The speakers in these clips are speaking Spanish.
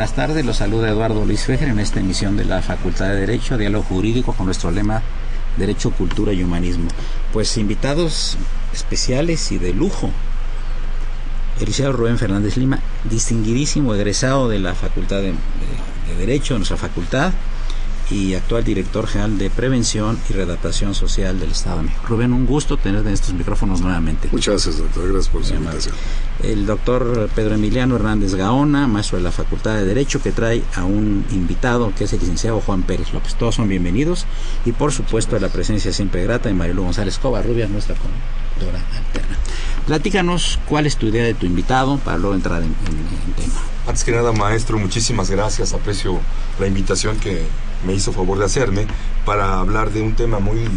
Buenas tardes. Los saluda Eduardo Luis Fejer en esta emisión de la Facultad de Derecho, Diálogo Jurídico con nuestro lema Derecho, Cultura y Humanismo. Pues invitados especiales y de lujo. El Rubén Fernández Lima, distinguidísimo egresado de la Facultad de, de Derecho, de nuestra facultad, y actual director general de Prevención y Redactación Social del Estado de México. Rubén, un gusto tenerte en estos micrófonos nuevamente. Muchas gracias, doctor. Gracias por su invitación. El doctor Pedro Emiliano Hernández Gaona, maestro de la Facultad de Derecho, que trae a un invitado que es el licenciado Juan Pérez López. Todos son bienvenidos. Y por supuesto, la presencia siempre grata de Marilu González Rubia, nuestra conductora alterna. Platícanos cuál es tu idea de tu invitado para luego entrar en, en tema. Antes que nada, maestro, muchísimas gracias. Aprecio la invitación que me hizo favor de hacerme para hablar de un tema muy,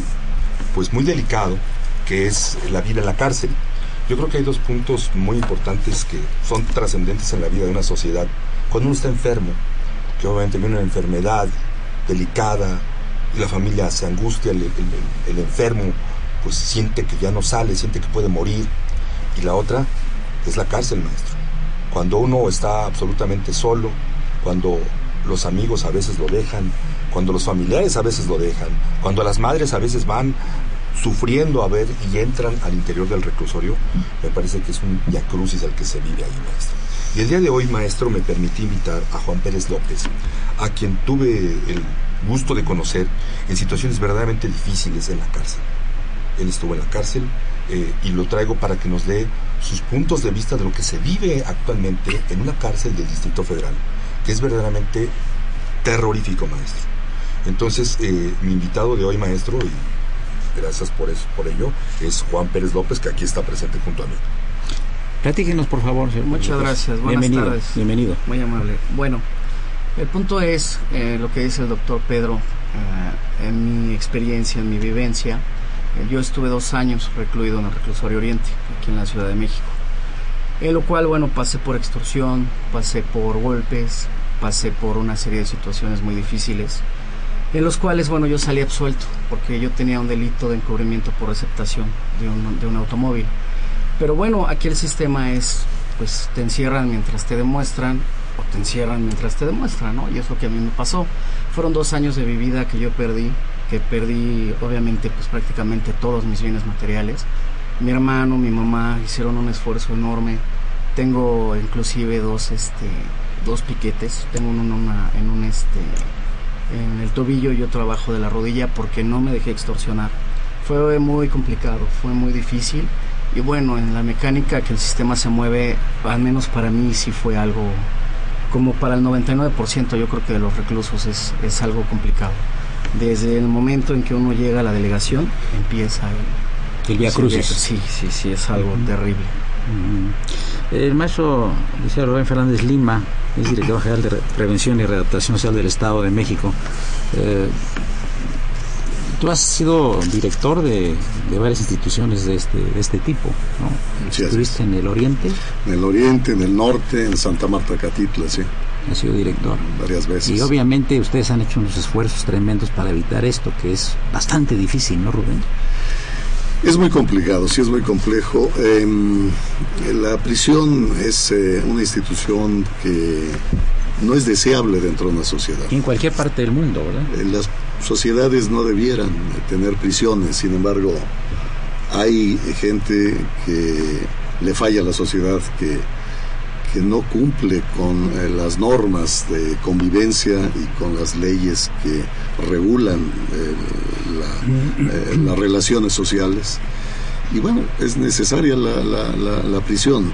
pues muy delicado, que es la vida en la cárcel. Yo creo que hay dos puntos muy importantes que son trascendentes en la vida de una sociedad. Cuando uno está enfermo, que obviamente viene una enfermedad delicada y la familia se angustia, el, enfermo pues siente que ya no sale, siente que puede morir. Y la otra es la cárcel, maestro. Cuando uno está absolutamente solo, cuando los amigos a veces lo dejan, cuando los familiares a veces lo dejan, cuando las madres a veces van sufriendo a ver y entran al interior del reclusorio, me parece que es un diacrucis el que se vive ahí, maestro. Y el día de hoy, maestro, me permití invitar a Juan Pérez López, a quien tuve el gusto de conocer en situaciones verdaderamente difíciles en la cárcel. Él estuvo en la cárcel eh, y lo traigo para que nos dé sus puntos de vista de lo que se vive actualmente en una cárcel del Distrito Federal que es verdaderamente terrorífico, maestro. Entonces, eh, mi invitado de hoy, maestro, y gracias por eso, por ello, es Juan Pérez López, que aquí está presente junto a mí. Platíquenos, por favor, señor. Muchas gracias. Buenas bienvenido, tardes. Bienvenido. Muy amable. Bueno, el punto es eh, lo que dice el doctor Pedro. Eh, en mi experiencia, en mi vivencia, yo estuve dos años recluido en el reclusorio Oriente, aquí en la Ciudad de México. En lo cual, bueno, pasé por extorsión, pasé por golpes, pasé por una serie de situaciones muy difíciles, en los cuales, bueno, yo salí absuelto, porque yo tenía un delito de encubrimiento por receptación de un, de un automóvil. Pero bueno, aquí el sistema es, pues te encierran mientras te demuestran, o te encierran mientras te demuestran, ¿no? Y es lo que a mí me pasó. Fueron dos años de mi vida que yo perdí, que perdí obviamente pues prácticamente todos mis bienes materiales, mi hermano, mi mamá hicieron un esfuerzo enorme. Tengo inclusive dos, este, dos piquetes. Tengo uno en, en un, este, en el tobillo y otro abajo de la rodilla porque no me dejé extorsionar. Fue muy complicado, fue muy difícil. Y bueno, en la mecánica que el sistema se mueve, al menos para mí sí fue algo, como para el 99% yo creo que de los reclusos es, es algo complicado. Desde el momento en que uno llega a la delegación, empieza el, el Via Crucis. Sí, sí, sí, es algo uh -huh. terrible. Uh -huh. El maestro Liceo Rubén Fernández Lima es director general de Prevención y Redactación Social del Estado de México. Eh, tú has sido director de, de, varias instituciones de este, de este tipo, ¿no? Sí, Estuviste en el Oriente. En el Oriente, en el Norte, en Santa Marta Catitla, sí. Ha sido director. Varias veces. Y obviamente ustedes han hecho unos esfuerzos tremendos para evitar esto, que es bastante difícil, ¿no, Rubén? Es muy complicado, sí es muy complejo. Eh, la prisión es eh, una institución que no es deseable dentro de una sociedad. En cualquier parte del mundo, ¿verdad? Eh, las sociedades no debieran tener prisiones, sin embargo, hay gente que le falla a la sociedad, que, que no cumple con eh, las normas de convivencia y con las leyes que regulan eh, la, las relaciones sociales. Y bueno, es necesaria la, la, prisión.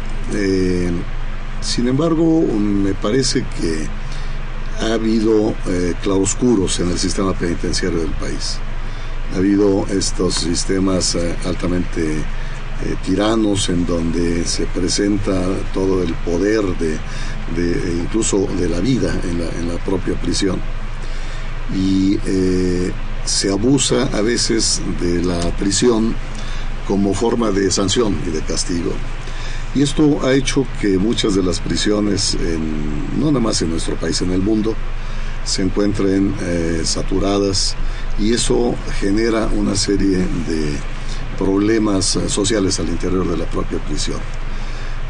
sin embargo, me parece que ha habido claroscuros en el sistema penitenciario del país ha habido estos sistemas eh, altamente eh, tiranos en donde se presenta todo el poder de, de incluso de la vida en la, propia prisión y eh, se abusa a veces de la prisión como forma de sanción y de castigo. Y esto ha hecho que muchas de las prisiones, en, no nada más en nuestro país, en el mundo, se encuentren saturadas y eso genera una serie de problemas eh, sociales al interior de la propia prisión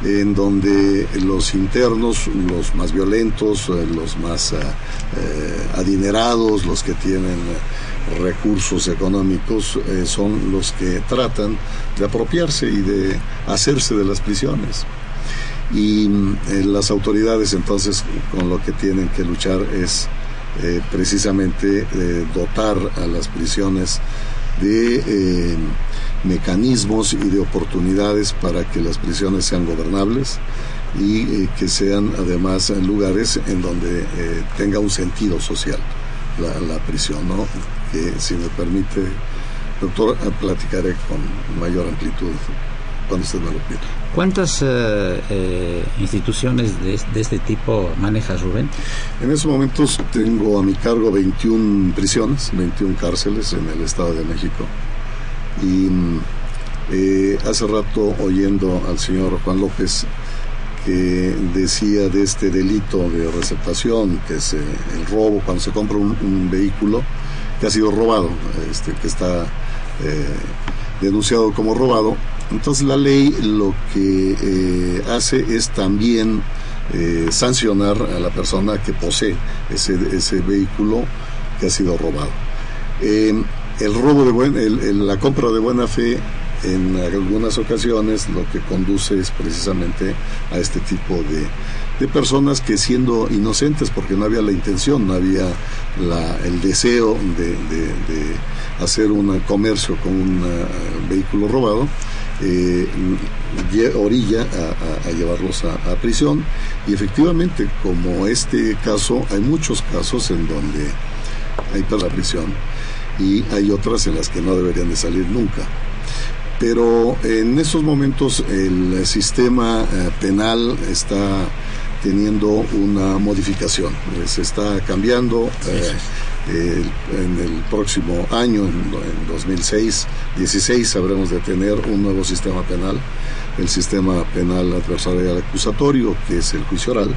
en donde los internos, los más violentos, eh, los más eh, adinerados, los que tienen recursos económicos, son los que tratan de apropiarse y de hacerse de las prisiones. Y las autoridades entonces con lo que tienen que luchar es precisamente dotar a las prisiones de mecanismos y de oportunidades para que las prisiones sean gobernables y que sean además lugares en donde tenga un sentido social la, la prisión, ¿no? que si me permite, doctor, platicaré con mayor amplitud cuando usted me lo pida. ¿Cuántas eh, eh, instituciones de, este tipo manejas, Rubén? En estos momentos tengo a mi cargo 21 prisiones, 21 cárceles en el Estado de México. Y eh, hace rato oyendo al señor Juan López que decía de este delito de receptación, que es el robo cuando se compra un, vehículo que ha sido robado, este, que está denunciado como robado, entonces la ley lo que eh, hace es también eh, sancionar a la persona que posee ese, ese vehículo que ha sido robado. Eh, el robo de buen, la compra de buena fe en algunas ocasiones lo que conduce es precisamente a este tipo de, de personas que siendo inocentes porque no había la intención, no había la, el deseo de, hacer un comercio con un vehículo robado, eh, orilla a, llevarlos a, prisión. Y efectivamente como este caso hay muchos casos en donde hay para la prisión y hay otras en las que no deberían de salir nunca. Pero en estos momentos el sistema eh, penal está teniendo una modificación se está cambiando eh, en el próximo año, en, 2006, 16, habremos de tener un nuevo sistema penal, el sistema penal adversarial acusatorio, que es el juicio oral,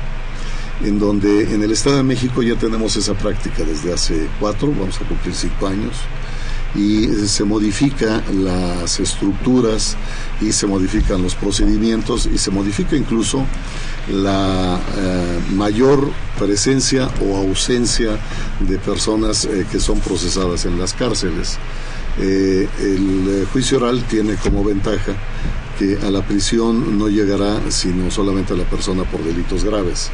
en donde en el Estado de México ya tenemos esa práctica desde hace cuatro, vamos a cumplir cinco años, y se modifican las estructuras y se modifican los procedimientos y se modifica incluso la eh, mayor presencia o ausencia de personas eh, que son procesadas en las cárceles. Eh, el juicio oral tiene como ventaja que a la prisión no llegará sino solamente a la persona por delitos graves.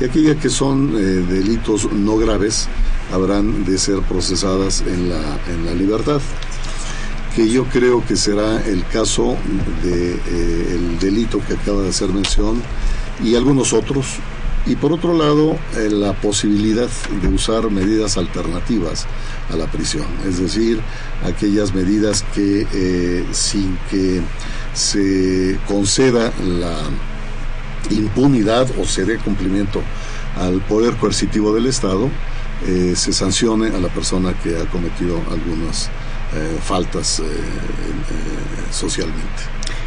Y aquellas que son delitos no graves habrán de ser procesadas en la, en la libertad que yo creo que será el caso del de, el delito que acaba de hacer mención y algunos otros. Y por otro lado, eh, la posibilidad de usar medidas alternativas a la prisión, es decir, aquellas medidas que eh, sin que se conceda la impunidad o se dé cumplimiento al poder coercitivo del Estado, eh, se sancione a la persona que ha cometido algunas faltas socialmente.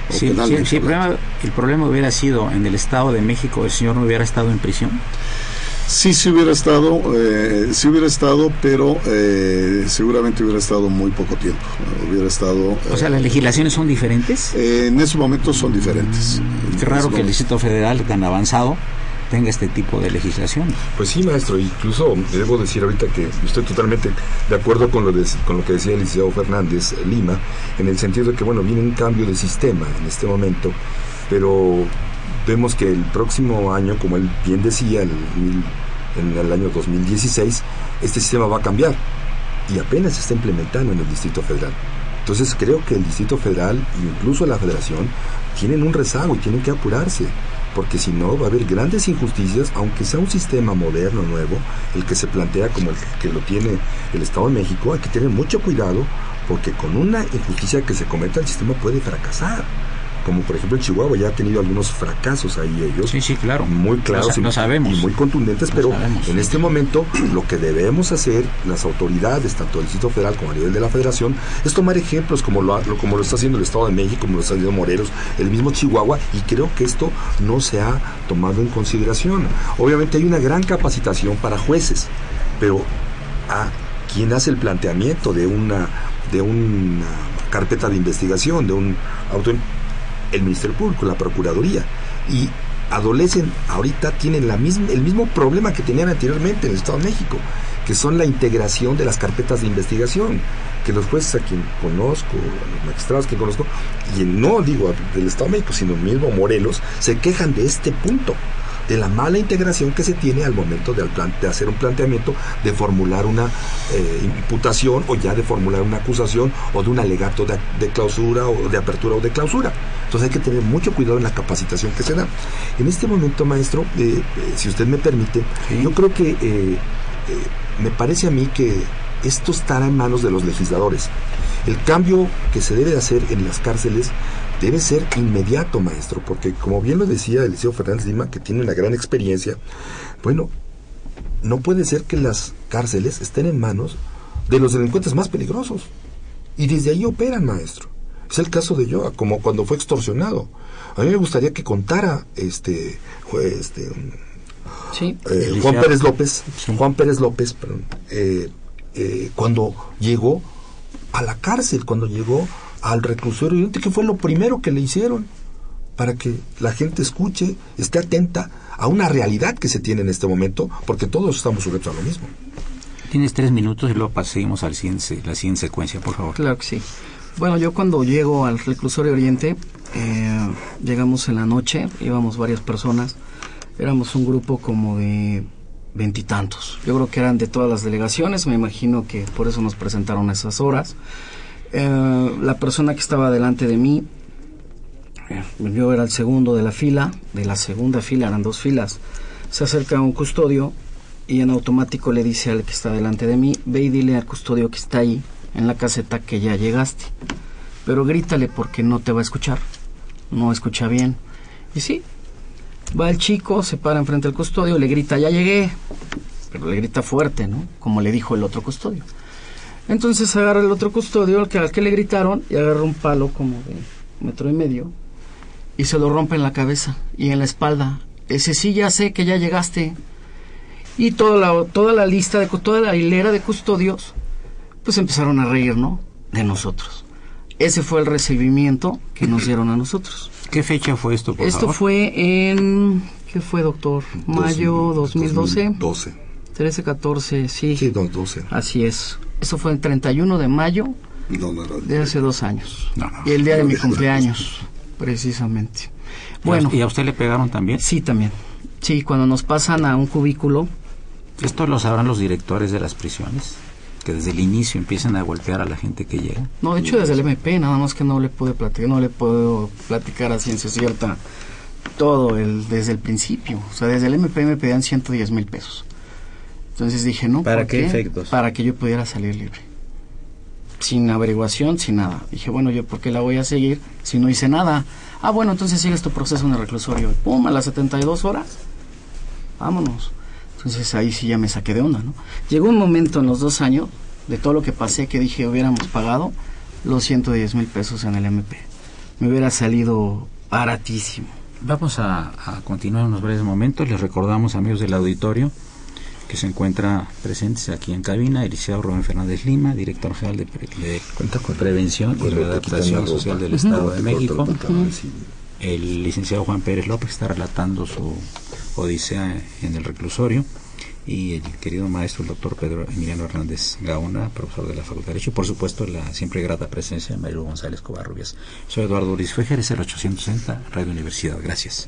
Si, el, problema, hubiera sido en el Estado de México, ¿el señor no hubiera estado en prisión? Sí, sí hubiera estado, eh, sí hubiera estado, pero eh, seguramente hubiera estado muy poco tiempo. Hubiera estado. o sea, las legislaciones son diferentes. en esos momentos son diferentes. Qué raro que el Distrito Federal tan avanzado tenga este tipo de legislación. Pues sí, maestro, incluso debo decir ahorita que estoy totalmente de acuerdo con lo, con lo que decía el licenciado Fernández Lima, en el sentido de que, bueno, viene un cambio de sistema en este momento, pero vemos que el próximo año, como él bien decía, en el año 2016, este sistema va a cambiar y apenas se está implementando en el Distrito Federal. Entonces creo que el Distrito Federal e incluso la Federación tienen un rezago y tienen que apurarse, porque si no va a haber grandes injusticias, aunque sea un sistema moderno, nuevo, el que se plantea como el que lo tiene el Estado de México, hay que tener mucho cuidado, porque con una injusticia que se cometa el sistema puede fracasar como por ejemplo en Chihuahua ya ha tenido algunos fracasos ahí ellos. Sí, sí, claro. Muy claros y, sabemos. y, muy contundentes, pero en este momento lo que debemos hacer las autoridades, tanto del Distrito Federal como a nivel de la Federación, es tomar ejemplos como lo, como lo está haciendo el Estado de México, como lo está haciendo Morelos, el mismo Chihuahua, y creo que esto no se ha tomado en consideración. Obviamente hay una gran capacitación para jueces, pero a quien hace el planteamiento de una de una carpeta de investigación, de un auto el Ministerio Público, la Procuraduría. Y adolecen, ahorita tienen la misma, el mismo problema que tenían anteriormente en el Estado de México, que son la integración de las carpetas de investigación, que los jueces a quien conozco, a los magistrados que conozco, y no digo del Estado de México, sino mismo Morelos, se quejan de este punto de la mala integración que se tiene al momento de, de hacer un planteamiento, de formular una eh, imputación o ya de formular una acusación o de un alegato de, clausura o de apertura o de clausura. Entonces hay que tener mucho cuidado en la capacitación que se da. En este momento, maestro, eh, eh, si usted me permite, yo creo que me parece a mí que esto estará en manos de los legisladores. El cambio que se debe hacer en las cárceles debe ser inmediato, maestro, porque como bien lo decía Eliseo Fernández Lima, que tiene una gran experiencia, bueno, no puede ser que las cárceles estén en manos de los delincuentes más peligrosos. Y desde ahí operan, maestro. Es el caso de Yoa, como cuando fue extorsionado. A mí me gustaría que contara este, este eh, Juan Pérez López, Juan Pérez López, perdón, eh, eh, cuando llegó a la cárcel, cuando llegó al reclusorio oriente, que fue lo primero que le hicieron para que la gente escuche, esté atenta a una realidad que se tiene en este momento, porque todos estamos sujetos a lo mismo. Tienes tres minutos y luego pasemos a la siguiente secuencia, por favor. Claro que sí. Bueno, yo cuando llego al reclusorio oriente, eh, llegamos en la noche, íbamos varias personas, éramos un grupo como de veintitantos. Yo creo que eran de todas las delegaciones, me imagino que por eso nos presentaron a esas horas. Eh, la persona que estaba delante de mí, eh, yo era el segundo de la fila, de la segunda fila, eran dos filas, se acerca a un custodio y en automático le dice al que está delante de mí, ve y dile al custodio que está ahí en la caseta que ya llegaste, pero grítale porque no te va a escuchar, no escucha bien. Y sí, va el chico, se para enfrente del custodio, le grita, ya llegué, pero le grita fuerte, ¿no? Como le dijo el otro custodio. Entonces agarra el otro custodio al que, al que le gritaron y agarra un palo como de metro y medio y se lo rompe en la cabeza y en la espalda. Ese sí ya sé que ya llegaste. Y toda la, toda la lista, de toda la hilera de custodios, pues empezaron a reír, ¿no? De nosotros. Ese fue el recibimiento que nos dieron a nosotros. ¿Qué fecha fue esto, por Esto fue en... ¿Qué fue, doctor? Mayo 2012. 12. 13, 14, sí. Sí, 12. Así es. Eso fue el 31 de mayo de hace dos años. y el día de mi cumpleaños, precisamente. Bueno. ¿Y a usted le pegaron también? Sí, también. Sí, cuando nos pasan a un cubículo. ¿Esto lo sabrán los directores de las prisiones? Que desde el inicio empiezan a golpear a la gente que llega. No, de hecho desde el MP, nada más que no le puedo platicar, no le puedo platicar a ciencia cierta todo el, desde el principio. O sea, desde el MP me pedían 110 mil pesos. Entonces dije, no. ¿Para qué, efectos? Para que yo pudiera salir libre. Sin averiguación, sin nada. Dije, bueno, yo por qué la voy a seguir si no hice nada. Ah, bueno, entonces sigues tu proceso en el reclusorio. Pum, a las 72 horas. Vámonos. Entonces ahí sí ya me saqué de onda, ¿no? Llegó un momento en los dos años de todo lo que pasé que dije hubiéramos pagado los 110 mil pesos en el MP. Me hubiera salido baratísimo. Vamos a, a continuar unos breves momentos. Les recordamos, amigos del auditorio, que se encuentra presentes aquí en cabina, Eliseo Rubén Fernández Lima, director general de, Prevención y Readaptación Social del Estado de México. el licenciado Juan Pérez López está relatando su odisea en el reclusorio y el querido maestro, el doctor Pedro Emiliano Hernández Gaona, profesor de la Facultad de Derecho, y por supuesto la siempre grata presencia de Mario González Covarrubias. Soy Eduardo Luis Fejer, es el 860 Radio Universidad. Gracias.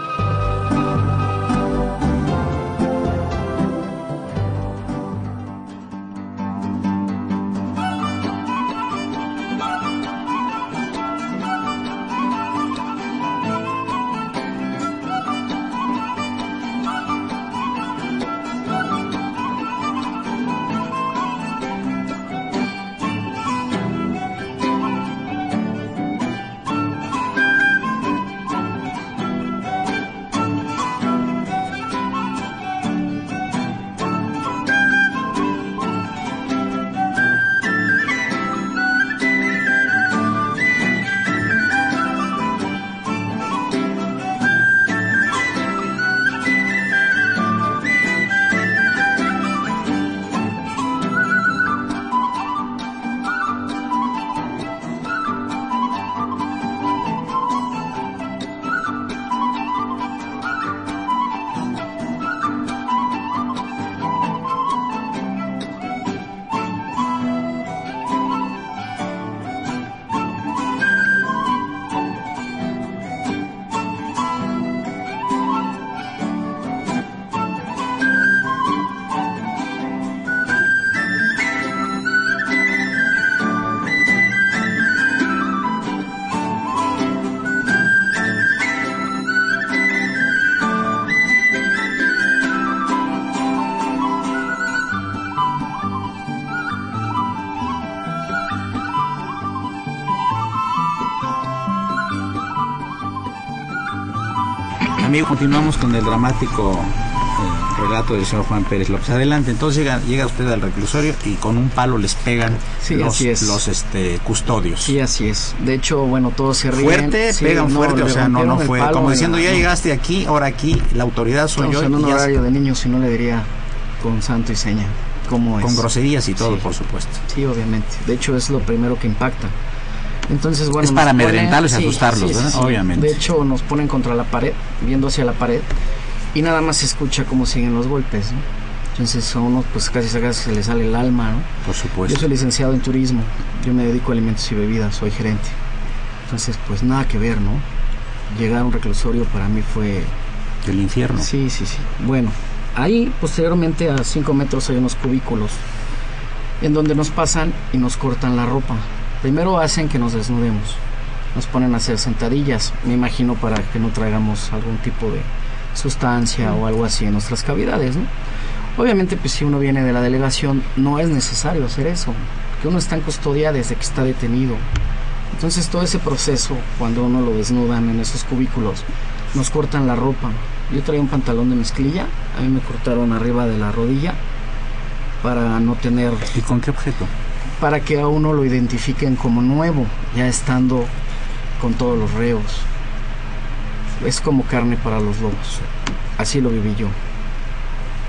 Amigo, continuamos con el dramático eh, relato del señor Juan Pérez López. Adelante, entonces llega, llega usted al reclusorio y con un palo les pegan Sí, los, así es. los este, custodios. Sí, así es. De hecho, bueno, todos se ríen. Fuerte, Sí, pegan no, fuerte, o sea, no, no fue palo como en diciendo, ya llegaste aquí, ahora aquí, la autoridad soy Estamos yo. en un y ya- horario de niños, si no le diría con santo y seña. ¿Cómo es? con groserías y todo, Sí. por supuesto. Sí, obviamente. De hecho, es lo primero que impacta. Entonces, bueno. Es para amedrentarlos y asustarlos, ¿verdad? Obviamente. De hecho, nos ponen contra la pared, viendo hacia la pared, y nada más se escucha cómo siguen los golpes, ¿no? Entonces, a uno, pues casi casi se le sale el alma, ¿no? Por Yo supuesto. soy licenciado en turismo, yo me dedico a alimentos y bebidas, soy gerente. Entonces, pues nada que ver, ¿no? Llegar a un reclusorio para mí fue Del infierno. Sí, sí, sí. Bueno, ahí posteriormente a 5 metros hay unos cubículos en donde nos pasan y nos cortan la ropa. Primero hacen que nos desnudemos, nos ponen a hacer sentadillas, me imagino para que no traigamos algún tipo de sustancia o algo así en nuestras cavidades, ¿no? Obviamente, pues si uno viene de la delegación, no es necesario hacer eso, que uno está en custodia desde que está detenido. Entonces todo ese proceso, cuando uno lo desnudan en esos cubículos, nos cortan la ropa. Yo traía un pantalón de mezclilla, a mí me cortaron arriba de la rodilla para no tener, ¿Y con qué objeto? Para que a uno lo identifiquen como nuevo, ya estando con todos los reos. Es como carne para los lobos. Así lo viví yo.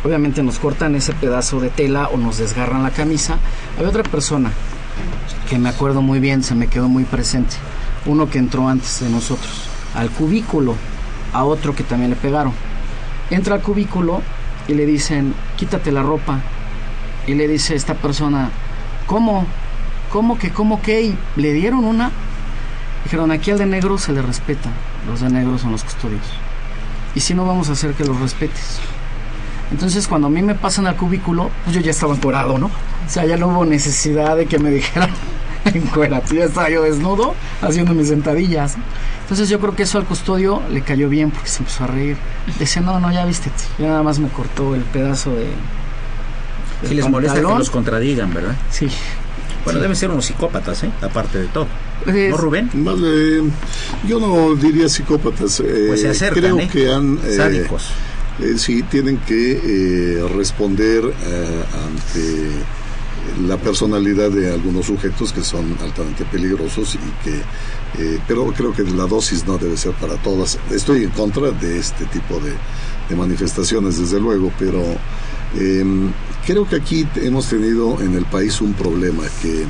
Obviamente nos cortan ese pedazo de tela o nos desgarran la camisa. Había otra persona que me acuerdo muy bien, se me quedó muy presente. Uno que entró antes de nosotros al cubículo, a otro que también le pegaron. Entra al cubículo y le dicen, quítate la ropa. Y le dice esta persona, ¿cómo? ¿Cómo que, cómo que? Y le dieron una. Dijeron, aquí al de negro se le respeta. Los de negro son los custodios. Y si no, vamos a hacer que los respetes. Entonces, cuando a mí me pasan al cubículo, pues yo ya estaba encuerado, ¿no? O sea, ya no hubo necesidad de que me dijeran encuérate. Ya estaba yo desnudo haciendo mis sentadillas. Entonces, yo creo que eso al custodio le cayó bien porque se empezó a reír. Dice, no, no, ya vístete. Ya nada más me cortó el pedazo de. Si del les molesta que los contradigan, ¿verdad? Sí. Bueno, deben ser unos psicópatas, ¿eh? Aparte de todo. ¿No, Rubén? Más de- yo no diría psicópatas. eh, Pues se acercan, creo ¿eh? que han. eh, Sádicos. eh, sí, tienen que eh, responder eh, ante la personalidad de algunos sujetos que son altamente peligrosos y que. eh, pero creo que la dosis no debe ser para todas. Estoy en contra de este tipo de, de manifestaciones, desde luego, pero eh, creo que aquí hemos tenido en el país un problema que.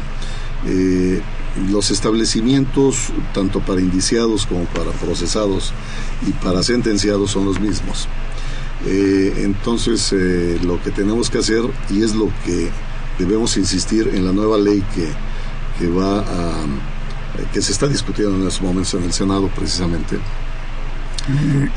eh, los establecimientos, tanto para indiciados como para procesados y para sentenciados, son los mismos. Eh, entonces, eh, lo que tenemos que hacer, y es lo que debemos insistir en la nueva ley que, que va a que se está discutiendo en estos momentos en el Senado precisamente,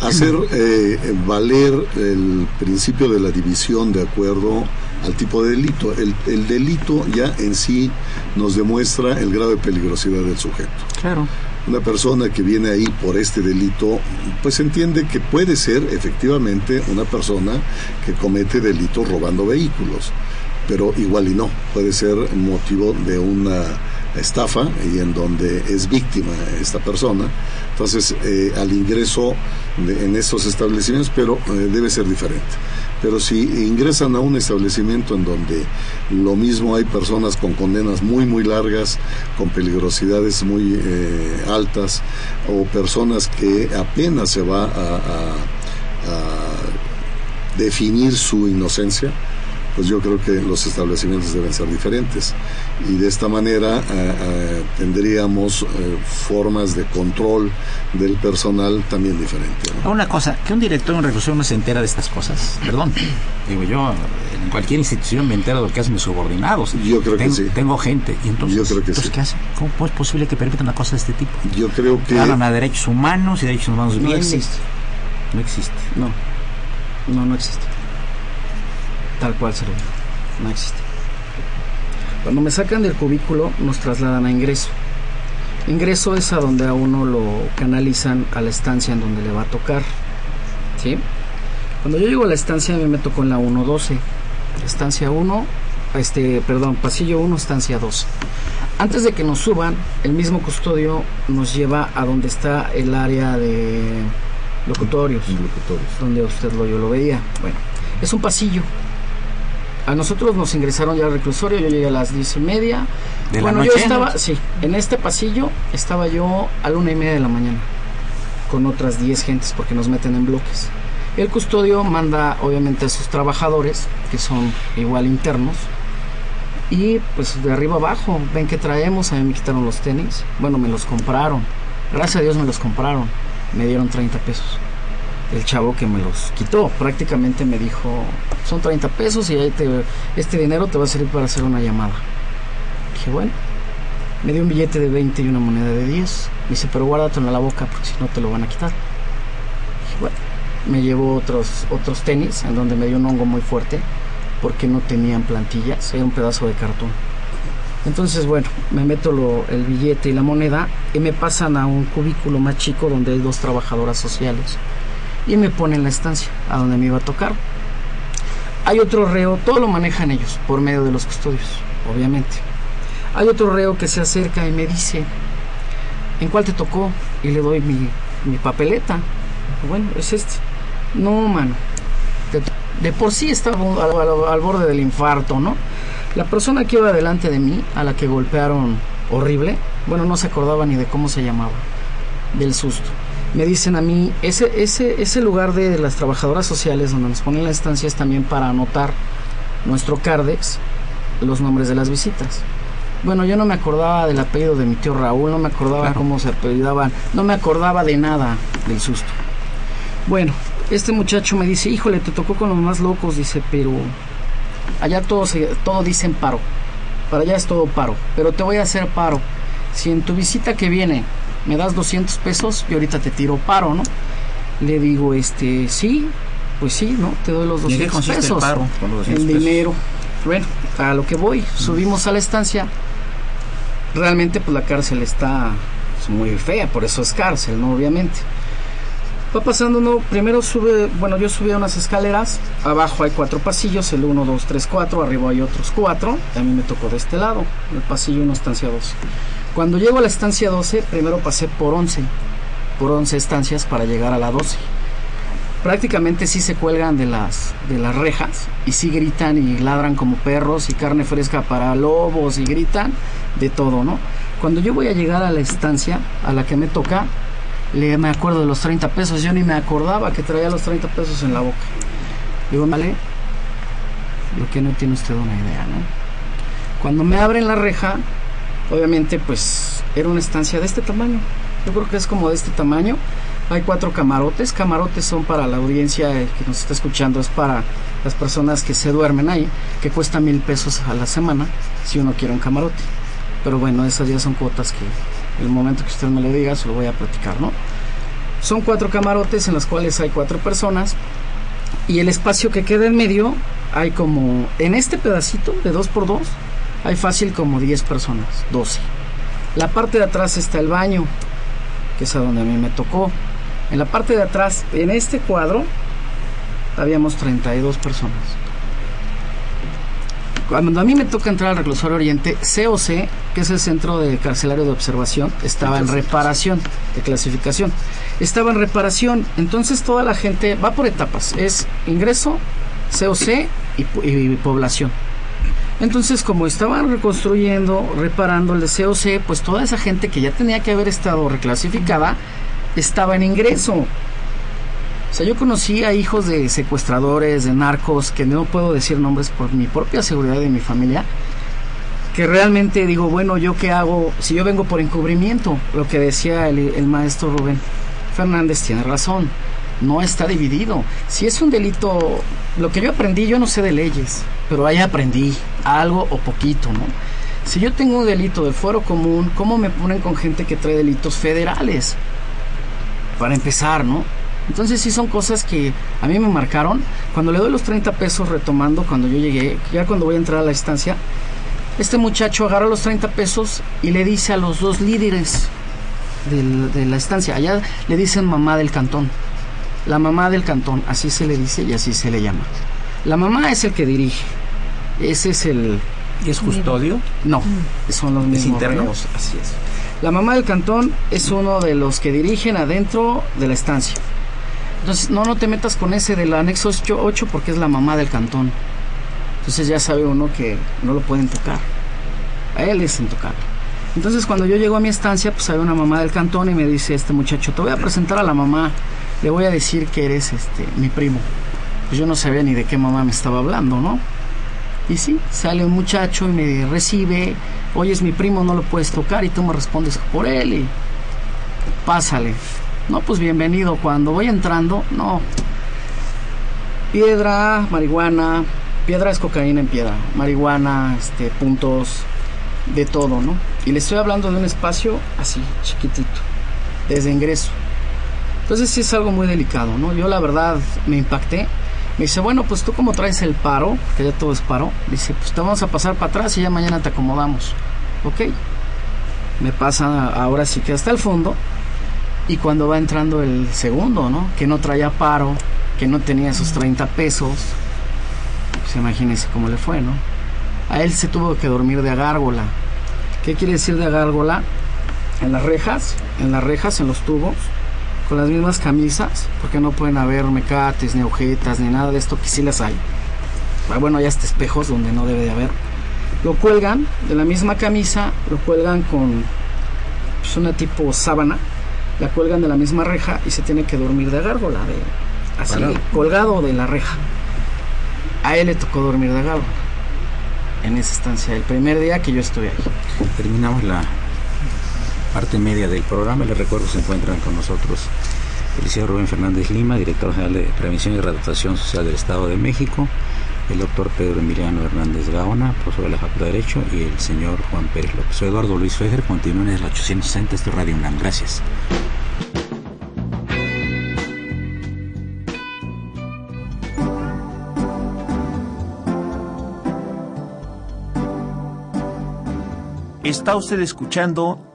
hacer eh, valer el principio de la división de acuerdo al tipo de delito. El, el delito ya en sí nos demuestra el grado de peligrosidad del sujeto. Claro. Una persona que viene ahí por este delito, pues entiende que puede ser efectivamente una persona que comete delitos robando vehículos, pero igual y no, puede ser motivo de una estafa y en donde es víctima esta persona. Entonces, eh, al ingreso de- en estos establecimientos, pero eh, debe ser diferente. Pero si ingresan a un establecimiento en donde lo mismo hay personas con condenas muy, muy largas, con peligrosidades muy eh, altas, o personas que apenas se va a, definir su inocencia, pues yo creo que los establecimientos deben ser diferentes. Y de esta manera eh, eh, tendríamos eh, formas de control del personal también diferente. ¿no? Una cosa, que un director de un reclusorio no se entera de estas cosas. Perdón. Digo, yo en cualquier institución me entero de lo que hacen mis subordinados. Yo creo que tengo, sí. Tengo gente. Y entonces, Yo creo que entonces, sí. ¿qué hacen? ¿Cómo es posible que permitan una cosa de este tipo? Yo creo que Hablan a derechos humanos y derechos humanos No bien. existe. No existe. No. No, no existe. Tal cual se lo digo. No existe. Cuando me sacan del cubículo, nos trasladan a ingreso. Ingreso es a donde a uno lo canalizan a la estancia en donde le va a tocar. ¿Sí? Cuando yo llego a la estancia, a mí me tocó en la 112. Estancia 1, este, perdón, pasillo 1, estancia 2. Antes de que nos suban, el mismo custodio nos lleva a donde está el área de locutorios donde usted lo, yo lo veía. Bueno, es un pasillo. A nosotros nos ingresaron ya al reclusorio, yo llegué a las diez y media. ¿De la bueno, yo estaba, sí, en este pasillo estaba yo a la una y media de la mañana, con otras 10 gentes, porque nos meten en bloques. El custodio manda obviamente a sus trabajadores, que son igual internos, y pues de arriba abajo, ven que traemos, a mí me quitaron los tenis, bueno, me los compraron, gracias a Dios me los compraron, me dieron 30 pesos el chavo que me los quitó. Prácticamente me dijo, son 30 pesos y este dinero te va a servir para hacer una llamada. Dije, bueno, me dio un billete de 20 y una moneda de 10. Me dice, pero guárdatelo en la boca porque si no te lo van a quitar. Dije, bueno, me llevó otros, otros tenis en donde me dio un hongo muy fuerte porque no tenían plantillas, era un pedazo de cartón. Entonces, bueno, me meto lo- el billete y la moneda y me pasan a un cubículo más chico donde hay dos trabajadoras sociales y me ponen la estancia a donde me iba a tocar. Hay otro reo, todo lo manejan ellos por medio de los custodios, obviamente. Hay otro reo que se acerca y me dice, ¿en cuál te tocó? Y le doy mi, mi papeleta. Bueno, es este. No, mano. De, por sí estaba al borde del infarto, ¿no? La persona que iba delante de mí, a la que golpearon horrible, bueno, no se acordaba ni de cómo se llamaba, del susto. Me dicen a mí, ese, ese, ese lugar de las trabajadoras sociales donde nos ponen la estancia es también para anotar nuestro CARDEX, los nombres de las visitas. Bueno, yo no me acordaba del apellido de mi tío Raúl, no me acordaba Claro. cómo se apellidaban, no me acordaba de nada del susto. Bueno, este muchacho me dice, híjole, te tocó con los más locos, dice, pero allá todo, se, todo dicen paro, para allá es todo paro, pero te voy a hacer paro. Si en tu visita que viene me das 200 pesos, yo ahorita te tiro paro, ¿no? Le digo, este, sí, pues sí, ¿no? Te doy los ¿Y en qué 200 consiste el pesos. paro con los 200 el pesos? dinero. Bueno, a lo que voy, subimos a la estancia. Realmente, pues la cárcel está pues, muy fea, por eso es cárcel, ¿no? Obviamente. Va pasando uno, primero sube, bueno, yo subí a unas escaleras, abajo hay cuatro pasillos, el 1, 2, 3, 4, arriba hay otros cuatro, a mí me tocó de este lado, el pasillo 1, estancia 12. Cuando llego a la estancia 12, primero pasé por 11, por 11 estancias para llegar a la 12. Prácticamente sí se cuelgan de las, de las rejas y sí gritan y ladran como perros y carne fresca para lobos y gritan de todo, ¿no? Cuando yo voy a llegar a la estancia a la que me toca, le, me acuerdo de los 30 pesos, yo ni me acordaba que traía los 30 pesos en la boca. Digo, vale, lo que no tiene usted una idea, ¿no? Cuando me abren la reja, obviamente pues era una estancia de este tamaño. Yo creo que es como de este tamaño. Hay cuatro camarotes. Camarotes son para la audiencia que nos está escuchando, es para las personas que se duermen ahí, que cuesta mil pesos a la semana si uno quiere un camarote. Pero bueno, esas ya son cuotas que el momento que usted me lo diga se lo voy a platicar, ¿no? Son cuatro camarotes en los cuales hay cuatro personas y el espacio que queda en medio hay como, en este pedacito de dos por dos, hay fácil como 10 personas, 12. La parte de atrás está el baño, que es a donde a mí me tocó. En la parte de atrás, en este cuadro, habíamos 32 personas. Cuando a mí me toca entrar al reclusorio Oriente, COC, que es el Centro de Carcelario de Observación, estaba en reparación, de clasificación. Estaba en reparación, entonces toda la gente va por etapas, es ingreso, COC y, y población. Entonces, como estaban reconstruyendo, reparando el COC, pues toda esa gente que ya tenía que haber estado reclasificada estaba en ingreso. O sea, yo conocí a hijos de secuestradores, de narcos, que no puedo decir nombres por mi propia seguridad de mi familia, que realmente digo, bueno, ¿yo qué hago si yo vengo por encubrimiento? Lo que decía el maestro Rubén Fernández tiene razón, no está dividido. Si es un delito, lo que yo aprendí, yo no sé de leyes, pero ahí aprendí algo o poquito, ¿no? Si yo tengo un delito del fuero común, ¿cómo me ponen con gente que trae delitos federales? Para empezar, ¿no? Entonces sí son cosas que a mí me marcaron. Cuando le doy los 30 pesos retomando, cuando yo llegué, ya cuando voy a entrar a la estancia, este muchacho agarra los 30 pesos y le dice a los dos líderes de la estancia, allá le dicen mamá del cantón. La mamá del cantón, así se le dice y así se le llama. La mamá es el que dirige. Ese es el... ¿Y es custodio? No, son los mismos interno? reos, así es. La mamá del cantón es uno de los que dirigen adentro de la estancia. Entonces, no, no te metas con ese del anexo 8 porque es la mamá del cantón. Entonces ya sabe uno que no lo pueden tocar. A él es intocable. Entonces cuando yo llego a mi estancia, pues hay una mamá del cantón y me dice este muchacho, te voy a presentar a la mamá, le voy a decir que eres este mi primo. Pues yo no sabía ni de qué mamá me estaba hablando, ¿no? Y sí, sale un muchacho y me recibe, oye, es mi primo, no lo puedes tocar y tú me respondes por él y pásale. No, pues bienvenido. Cuando voy entrando, no. Piedra, marihuana, piedra es cocaína en piedra, marihuana, este, puntos, de todo, ¿no? Y le estoy hablando de un espacio así, chiquitito, desde ingreso. Entonces sí es algo muy delicado, ¿no? Yo la verdad me impacté. Me dice, bueno, pues tú como traes el paro, que ya todo es paro, dice, pues te vamos a pasar para atrás y ya mañana te acomodamos. Ok. Me pasa ahora sí que hasta el fondo. Y cuando va entrando el segundo, ¿no? Que no traía paro, que no tenía esos 30 pesos. Pues imagínense cómo le fue, ¿no? A él se tuvo que dormir de agárgola. ¿Qué quiere decir de agárgola? En las rejas, en las rejas, en los tubos, con las mismas camisas, porque no pueden haber mecates, ni agujetas, ni nada de esto, que sí las hay. Bueno, hay hasta espejos donde no debe de haber. Lo cuelgan de la misma camisa, lo cuelgan con pues, una tipo sábana, la cuelgan de la misma reja y se tiene que dormir de gárgola, de, así, Parado. colgado de la reja. A él le tocó dormir de gárgola en esa estancia, el primer día que yo estuve ahí. Terminamos la parte media del programa. Les recuerdo que se encuentran con nosotros el licenciado Rubén Fernández Lima, director general de Prevención y Readaptación Social del Estado de México, el doctor Pedro Emiliano Hernández Gaona, profesor de la Facultad de Derecho, y el señor Juan Pérez López. Soy Eduardo Luis Fejer, continúen en el 860 este es Radio UNAM. Gracias. Está usted escuchando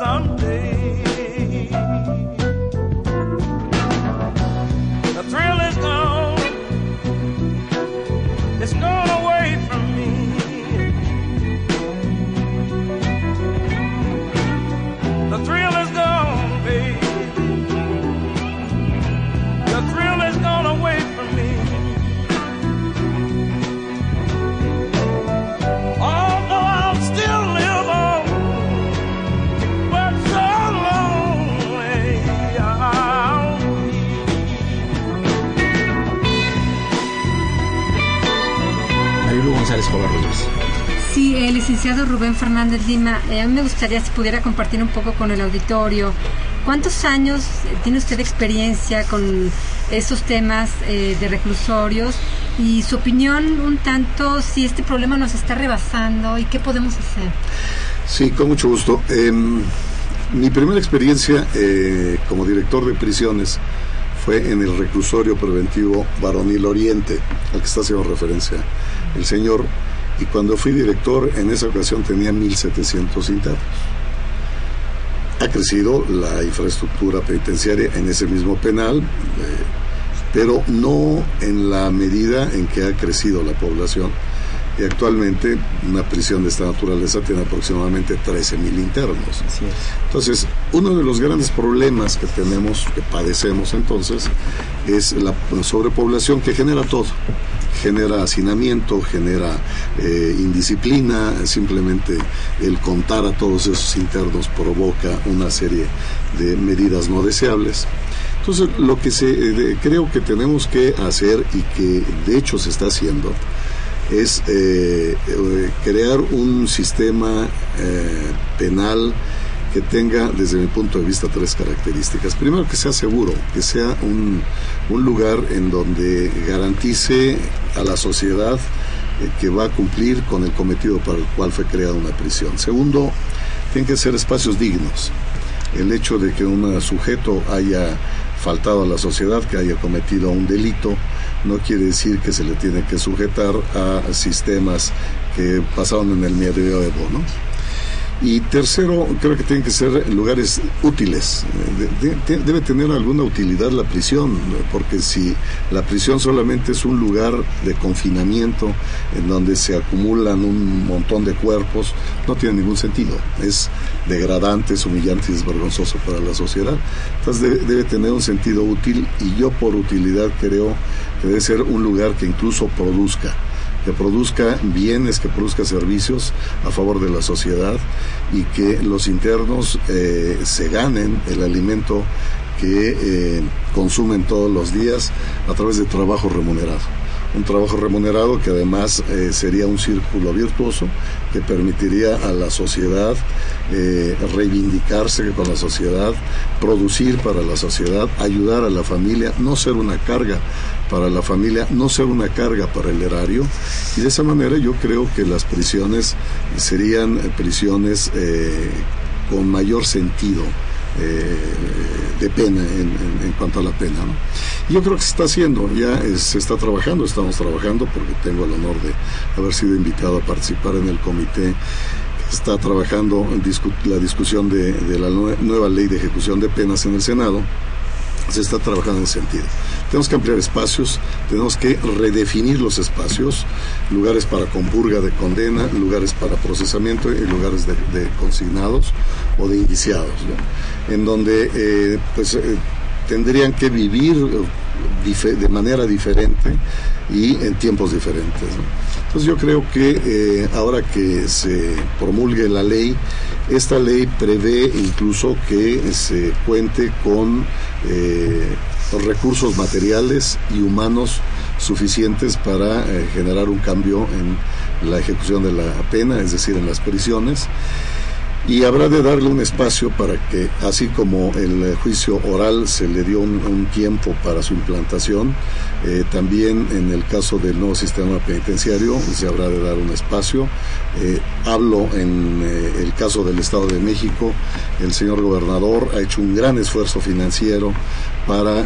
someday. Rubén Fernández Lima, eh, a mí me gustaría si pudiera compartir un poco con el auditorio. ¿Cuántos años tiene usted experiencia con estos temas eh, de reclusorios y su opinión un tanto si este problema nos está rebasando y qué podemos hacer? Sí, con mucho gusto. Em, mi primera experiencia eh, como director de prisiones fue en el reclusorio preventivo Varonil Oriente, al que está haciendo referencia el señor y cuando fui director en esa ocasión tenía 1.700 internos. Ha crecido la infraestructura penitenciaria en ese mismo penal, eh, pero no en la medida en que ha crecido la población. Y actualmente una prisión de esta naturaleza tiene aproximadamente 13.000 internos. Entonces, uno de los grandes problemas que tenemos, que padecemos entonces, es la sobrepoblación que genera todo genera hacinamiento, genera eh, indisciplina, simplemente el contar a todos esos internos provoca una serie de medidas no deseables. Entonces, lo que se, eh, creo que tenemos que hacer y que de hecho se está haciendo es eh, crear un sistema penal que tenga, desde mi punto de vista, tres características. Primero, que sea seguro, que sea un, un lugar en donde garantice a la sociedad eh, que va a cumplir con el cometido para el cual fue creada una prisión. Segundo, tienen que ser espacios dignos. El hecho de que un sujeto haya faltado a la sociedad, que haya cometido un delito, no quiere decir que se le tiene que sujetar a sistemas que pasaron en el medioevo, ¿no? Y tercero, creo que tienen que ser lugares útiles. debe tener alguna utilidad la prisión, porque si la prisión solamente es un lugar de confinamiento en donde se acumulan un montón de cuerpos, no tiene ningún sentido. Es degradante, es humillante y es vergonzoso para la sociedad. Entonces debe, debe tener un sentido útil y yo por utilidad creo que debe ser un lugar que incluso produzca que produzca bienes, que produzca servicios a favor de la sociedad y que los internos eh, se ganen el alimento que eh, consumen todos los días a través de trabajo remunerado. Un trabajo remunerado que además eh, sería un círculo virtuoso que permitiría a la sociedad reivindicarse con la sociedad, producir para la sociedad, ayudar a la familia, no ser una carga para la familia, no ser una carga para el erario. Y de esa manera yo creo que las prisiones serían prisiones eh, con mayor sentido eh, de pena en, cuanto a la pena. yo creo que se está haciendo, ya se está trabajando, estamos trabajando porque tengo el honor de haber sido invitado a participar en el comité que está trabajando en la discusión de, la nueva ley de ejecución de penas en el Senado se está trabajando en ese sentido. Tenemos que ampliar espacios, tenemos que redefinir los espacios, lugares para compurga de condena, lugares para procesamiento y lugares de, consignados o de indiciados, en donde eh, pues, eh, tendrían que vivir de manera diferente y en tiempos diferentes. Entonces yo creo que eh, ahora que se promulgue la ley, esta ley prevé incluso que se cuente con eh, recursos materiales y humanos suficientes para eh, generar un cambio en la ejecución de la pena, es decir, en las prisiones y habrá de darle un espacio para que, así como el juicio oral se le dio un, tiempo para su implantación, eh, también en el caso del nuevo sistema penitenciario se habrá de dar un espacio. Eh, hablo en eh, el caso del Estado de México, el señor gobernador ha hecho un gran esfuerzo financiero para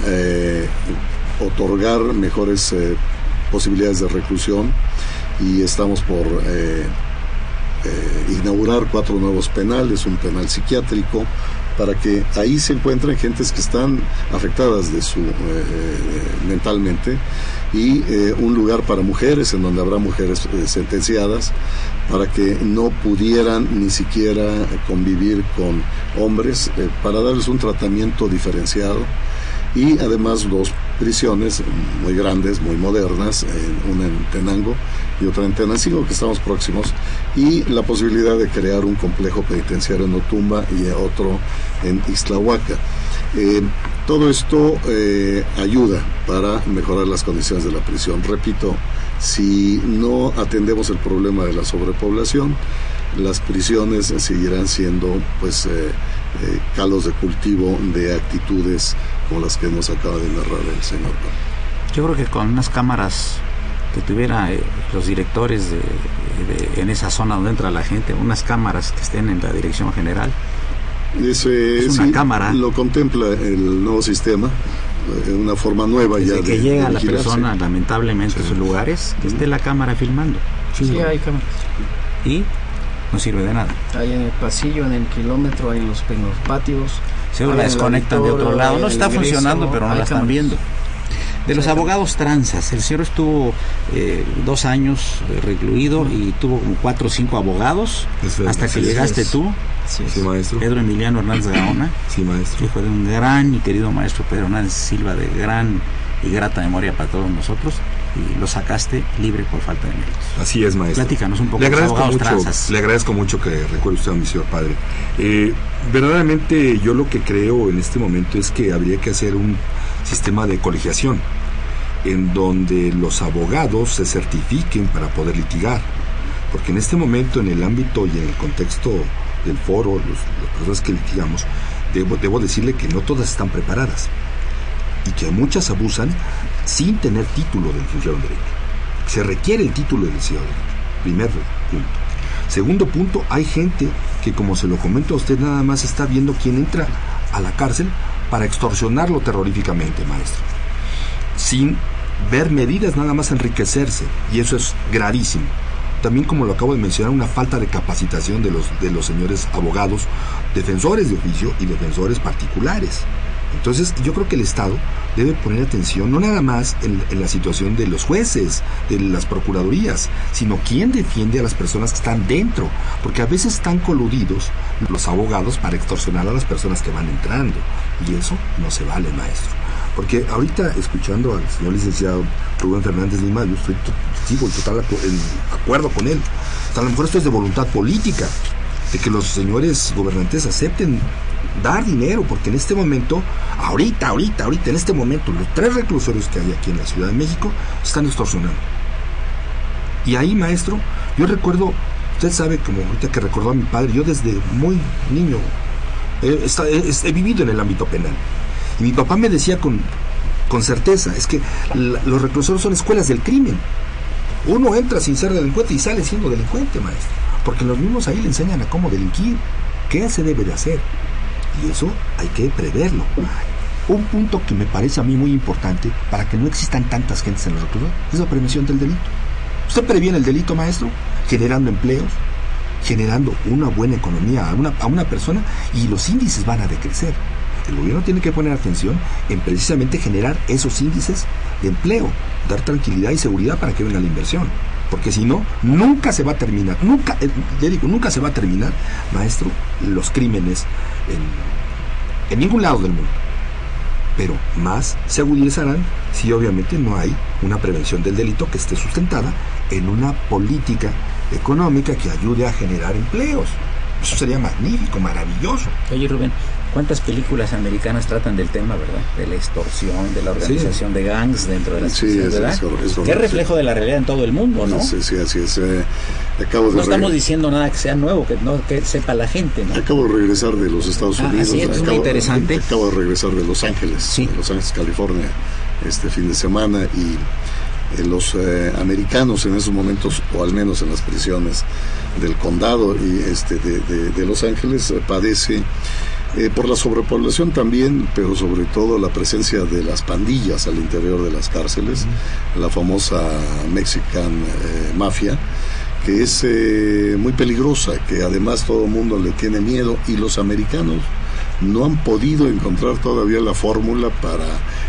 otorgar mejores posibilidades de reclusión y estamos por eh, inaugurar cuatro nuevos penales, un penal psiquiátrico, para que ahí se encuentren gentes que están afectadas de su eh, eh, mentalmente y un lugar para mujeres en donde habrá mujeres sentenciadas para que no pudieran ni siquiera convivir con hombres para darles un tratamiento diferenciado y además dos prisiones muy grandes, muy modernas, una en Tenango y otra en Tenancingo, que estamos próximos, y la posibilidad de crear un complejo penitenciario en Otumba y otro en Islahuaca. Eh, todo esto eh, ayuda para mejorar las condiciones de la prisión. Repito, si no atendemos el problema de la sobrepoblación, las prisiones seguirán siendo pues eh, calos de cultivo de actitudes como las que nos acaba de narrar el señor. Yo creo que con unas cámaras que tuviera eh, los directores de, en esa zona donde entra la gente, unas cámaras que estén en la dirección general. Ese, es una cámara. Lo contempla el nuevo sistema, en eh, una forma nueva Desde ya. que llega la persona, lamentablemente, a sus lugares, que esté la cámara filmando. Sí, hay cámaras. Y no sirve de nada. Hay en el pasillo, en el kilómetro, hay en los, en los patios. Se la desconectan de otro lado. No está funcionando, pero no la están viendo. De los abogados transas, el señor estuvo eh, dos años recluido y tuvo como cuatro o cinco abogados hasta que llegaste tú, maestro. Pedro Emiliano Hernández Gaona, maestro. hijo de un gran y querido maestro Pedro Hernández Silva, de gran y grata memoria para todos nosotros y lo sacaste libre por falta de méritos. Así es, maestro. Platícanos un poco. Le agradezco, mucho, le agradezco mucho que recuerde usted a mi señor padre. Eh, verdaderamente yo lo que creo en este momento es que habría que hacer un sistema de colegiación en donde los abogados se certifiquen para poder litigar. Porque en este momento, en el ámbito y en el contexto del foro, los, las personas que litigamos, debo, debo decirle que no todas están preparadas y que muchas abusan sin tener título de licenciado en Derecho. Se requiere el título de licenciado en Derecho. Primer punto. Segundo punto, hay gente que, como se lo comento a usted, nada más está viendo quién entra a la cárcel para extorsionarlo terroríficamente, maestro. Sin ver medidas, nada más enriquecerse. Y eso es gravísimo. También, como lo acabo de mencionar, una falta de capacitación de los, de los señores abogados, defensores de oficio y defensores particulares. Entonces yo creo que el Estado debe poner atención no nada más en, la situación de los jueces, de las procuradurías, sino quién defiende a las personas que están dentro, porque a veces están coludidos los abogados para extorsionar a las personas que van entrando, y eso no se vale, maestro. Porque ahorita escuchando al señor licenciado Rubén Fernández Lima, yo estoy sigo en total acuerdo con él. a lo mejor esto es de voluntad política, de que los señores gobernantes acepten dar dinero, porque en este momento, ahorita, ahorita, ahorita, en este momento, los tres reclusorios que hay aquí en la Ciudad de México están extorsionando. Y ahí, maestro, yo recuerdo, usted sabe, como ahorita que recordó a mi padre, yo desde muy niño he, vivido en el ámbito penal. Y mi papá me decía con, con certeza, es que los reclusorios son escuelas del crimen. Uno entra sin ser delincuente y sale siendo delincuente, maestro. Porque los mismos ahí le enseñan a cómo delinquir, qué se debe de hacer. Y eso hay que preverlo. Un punto que me parece a mí muy importante para que no existan tantas gentes en los reclusos es la prevención del delito. Usted previene el delito, maestro, generando empleos, generando una buena economía a una, a una persona y los índices van a decrecer. El gobierno tiene que poner atención en precisamente generar esos índices de empleo, dar tranquilidad y seguridad para que venga la inversión. Porque si no, nunca se va a terminar, nunca, eh, digo, nunca se va a terminar, maestro, los crímenes en, ningún lado del mundo. Pero más se agudizarán si obviamente no hay una prevención del delito que esté sustentada en una política económica que ayude a generar empleos. Eso sería magnífico, maravilloso. Oye Rubén, ¿cuántas películas americanas tratan del tema, verdad? De la extorsión, de la organización de gangs dentro de la Sí, es- ¿verdad? es cor- es Qué reflejo de la realidad en todo el mundo, ¿no? Sí, sí, así es. eh, acabo de No estamos diciendo nada que sea nuevo, que no que sepa la gente, ¿no? Acabo de regresar de los Estados Ah, Unidos. así es, es muy acabo, interesante. Acabo de regresar de Los Ángeles, Sí. de Los Ángeles, California, este fin de semana y los eh, americanos en esos momentos, o al menos en las prisiones del condado y este de, de- de Los Ángeles, eh, padece eh, por la sobrepoblación también, pero sobre todo la presencia de las pandillas al interior de las cárceles, la famosa Mexican eh, Mafia, que es eh, muy peligrosa, que además todo el mundo le tiene miedo y los americanos no han podido encontrar todavía la fórmula para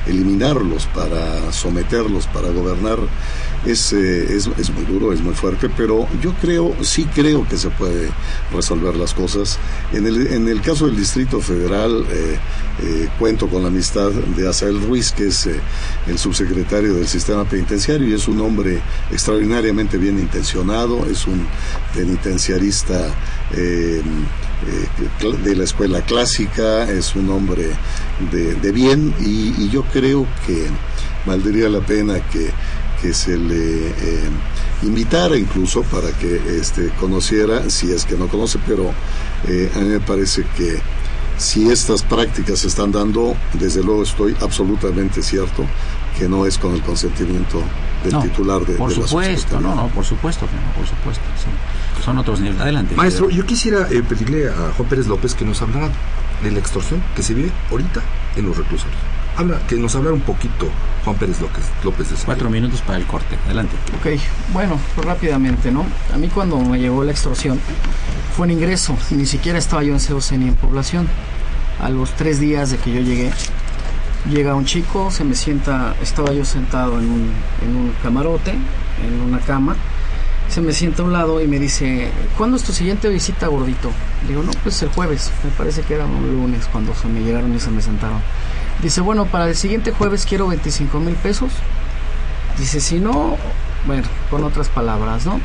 eliminarlos, para someterlos, para gobernar. Es, eh, es, es muy duro, es muy fuerte, pero yo creo, sí creo que se puede resolver las cosas. En el, en el caso del Distrito Federal, eh, eh, cuento con la amistad de Asael Ruiz, que es el subsecretario del sistema penitenciario y es un hombre extraordinariamente bien intencionado, es un penitenciarista de la escuela clásica, es un hombre de, de bien y, y yo creo que valdría la pena que, que se le eh, invitara incluso para que este, conociera, si es que no conoce, pero eh, a mí me parece que si estas prácticas se están dando, desde luego estoy absolutamente cierto que no es con el consentimiento del No, titular de, por de supuesto, no, no, por supuesto que no, por supuesto, sí. Son otros niveles. Adelante. Maestro, yo quisiera eh, pedirle a Juan Pérez López que nos hablara de la extorsión que se vive ahorita en los reclusorios. Habla, que nos hablara un poquito Juan Pérez López, López de Cuatro minutos para el corte. Adelante. Ok, bueno, pues rápidamente, ¿no? A mí cuando me llegó la extorsión fue en ingreso, y ni siquiera estaba yo en COC ni en población. A los tres días de que yo llegué, llega un chico, se me sienta, estaba yo sentado en un, en un camarote, en una cama, se me sienta a un lado y me dice, ¿cuándo es tu siguiente visita, gordito? Le digo, no, pues el jueves, me parece que era un lunes cuando se me llegaron y se me sentaron. Dice, bueno, para el siguiente jueves quiero 25 mil pesos. Dice, si no, bueno, con otras palabras, ¿no?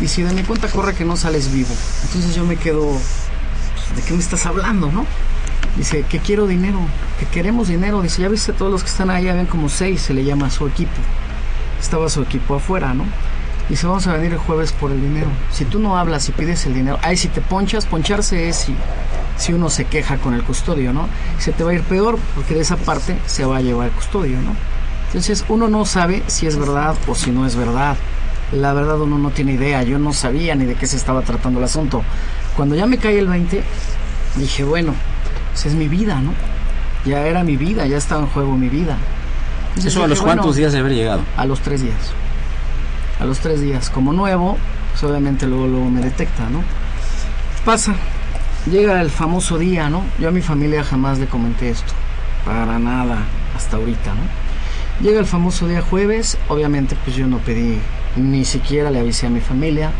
Dice, de mi cuenta corre que no sales vivo. Entonces yo me quedo, pues, ¿de qué me estás hablando, no? Dice, que quiero dinero, que queremos dinero. Dice, ya viste todos los que están ahí, habían como seis, se le llama a su equipo. Estaba su equipo afuera, ¿no? Dice, vamos a venir el jueves por el dinero. Si tú no hablas y pides el dinero, ay, si te ponchas, poncharse es si, si uno se queja con el custodio, ¿no? Se te va a ir peor porque de esa parte se va a llevar el custodio, ¿no? Entonces uno no sabe si es verdad o si no es verdad. La verdad uno no tiene idea, yo no sabía ni de qué se estaba tratando el asunto. Cuando ya me cae el 20, dije, bueno, pues es mi vida, ¿no? Ya era mi vida, ya estaba en juego mi vida. Entonces ¿Eso a los bueno, días de haber llegado? a los tres días. A los tres días. Como nuevo, pues obviamente luego, luego me detecta, ¿no? Pasa. Llega el famoso día, ¿no? Yo a mi familia jamás le comenté esto. Para nada. Hasta ahorita, ¿no? Llega el famoso día jueves. Obviamente, pues yo no pedí, ni siquiera le avisé a mi familia.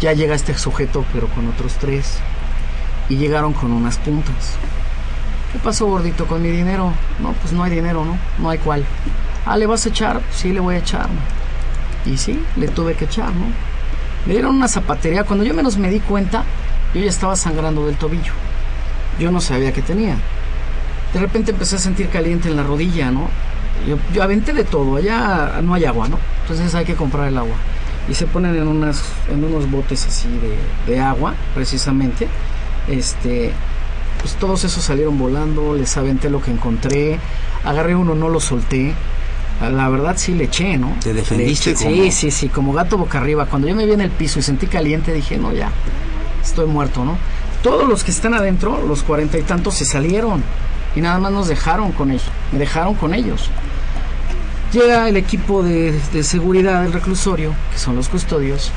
Ya llega este sujeto, pero con otros tres. Y llegaron con unas puntas. ¿Qué pasó, gordito, con mi dinero? No, pues no hay dinero, ¿no? No hay cuál. Ah, ¿le vas a echar? Sí, le voy a echar. Y sí, le tuve que echar, ¿no? Me dieron una zapatería. Cuando yo menos me di cuenta, yo ya estaba sangrando del tobillo. Yo no sabía qué tenía. De repente empecé a sentir caliente en la rodilla, ¿no? Yo, yo aventé de todo. Allá no hay agua, ¿no? Entonces hay que comprar el agua. Y se ponen en, unas, en unos botes así de, de agua, precisamente. Este, pues todos esos salieron volando, les aventé lo que encontré, agarré uno, no lo solté. La verdad sí le eché, ¿no? ¿Te defendiste eché- como? Sí, sí, sí, como gato boca arriba. Cuando yo me vi en el piso y sentí caliente, dije, no, ya, estoy muerto, ¿no? Todos los que están adentro, los cuarenta y tantos, se salieron y nada más nos dejaron con ellos, me dejaron con ellos. Llega el equipo de, de seguridad del reclusorio, que son los custodios,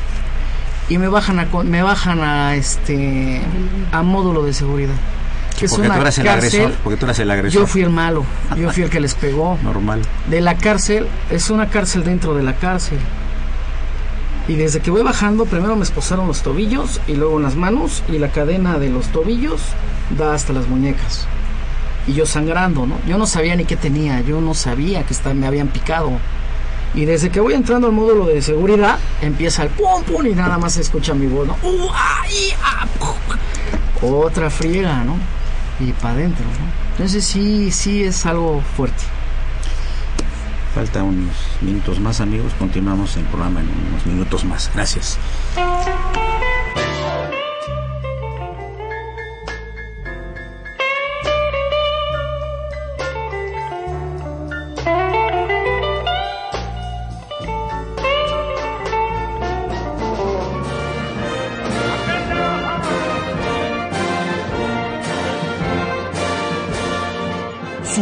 y me bajan a, me bajan a este a módulo de seguridad. Que es porque una tú eras el agresor, porque tú eras el agresor. Yo fui el malo, yo fui el que les pegó. Normal. De la cárcel, es una cárcel dentro de la cárcel. Y desde que voy bajando, primero me esposaron los tobillos y luego las manos y la cadena de los tobillos da hasta las muñecas. Y yo sangrando, ¿no? Yo no sabía ni qué tenía, yo no sabía que está- me habían picado. Y desde que voy entrando al módulo de seguridad, empieza el pum pum y nada más se escucha mi voz, ¿no? Uh, ah, y, ah. Otra friega, ¿no? Y para adentro, ¿no? Entonces sí, sí es algo fuerte. Falta unos minutos más, amigos. Continuamos el programa en unos minutos más. Gracias.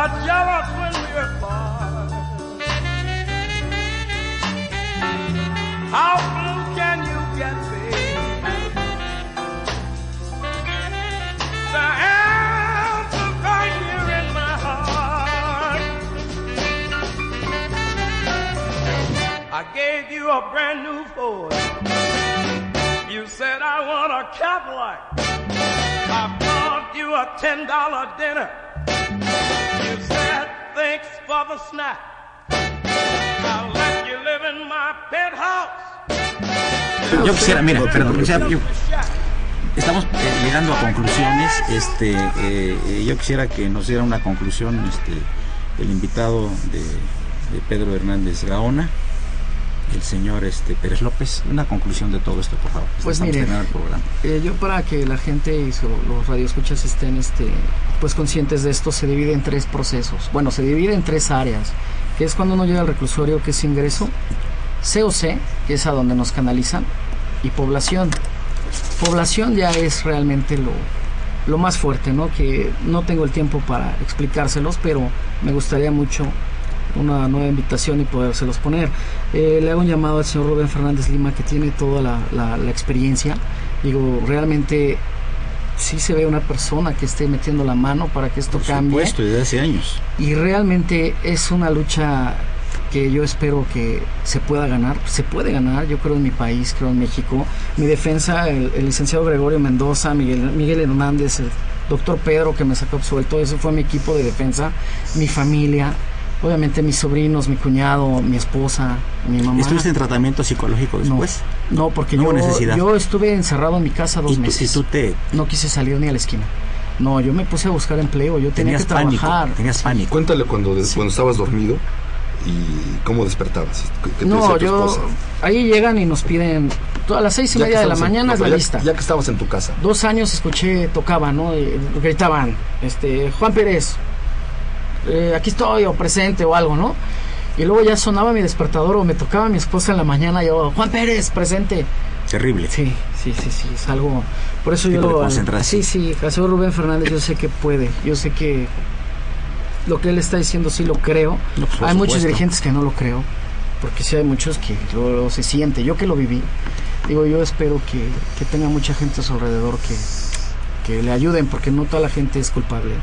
Are jealous when we're apart. How blue can you get, baby? The answer's right here in my heart. I gave you a brand new Ford. You said I want a Cadillac. I bought you a ten dollar dinner. Yo quisiera, mira, perdón, yo- estamos eh, llegando a conclusiones. Este, eh, eh, yo quisiera que nos diera una conclusión, este, el invitado de Pedro Hernández Gaona, el señor este Pérez López, una conclusión de todo esto, por favor. Pues mire. Eh, yo para que la gente y su- los radioescuchas estén este, pues conscientes de esto, se divide en tres procesos. Bueno, se divide en tres áreas, que es cuando uno llega al reclusorio, que es ingreso, COC, que es a donde nos canalizan, y población. Población ya es realmente lo, lo más fuerte, ¿no? Que no tengo el tiempo para explicárselos, pero me gustaría mucho una nueva invitación y podérselos poner. Eh, le hago un llamado al señor Rubén Fernández Lima, que tiene toda la, la- la experiencia. Digo, realmente sí se ve una persona que esté metiendo la mano para que esto Por cambie. supuesto, desde hace años. Y realmente es una lucha que yo espero que se pueda ganar. Se puede ganar, yo creo en mi país, creo en México. Mi defensa, el, el licenciado Gregorio Mendoza, Miguel, Miguel Hernández, el doctor Pedro que me sacó absuelto, eso fue mi equipo de defensa, mi familia, obviamente mis sobrinos, mi cuñado, mi esposa, mi mamá. ¿Estuviste en tratamiento psicológico no, después? no, porque No yo, necesidad. yo estuve encerrado en mi casa dos y, tú, y meses. tú te No quise salir ni a la esquina. No, yo me puse a buscar empleo, yo tenía tenías que pánico, trabajar. tenías pánico. Cuéntale cuando, cuando estabas dormido y cómo despertabas. ¿Qué- qué te No, decía tu yo. esposa? Ahí llegan y nos piden. A las seis y Ya media de la en- mañana no, es la ya- lista. Ya que estabas en tu casa. Dos años escuché, tocaban, ¿no? Y gritaban, este, Juan Pérez, eh, aquí estoy, o presente, o algo, ¿no? Y luego ya sonaba mi despertador o me tocaba mi esposa en la mañana, yo, Juan Pérez, presente. Terrible. Sí, sí, sí, sí, es algo... Por eso yo... lo-. Sí, sí, señor Rubén Fernández yo sé que puede, yo sé que lo que él está diciendo sí lo creo. No, pues, hay muchos dirigentes que no lo creo, porque sí hay muchos que luego se siente, yo que lo viví, digo, yo espero que, que tenga mucha gente a su alrededor que, que le ayuden, porque no toda la gente es culpable.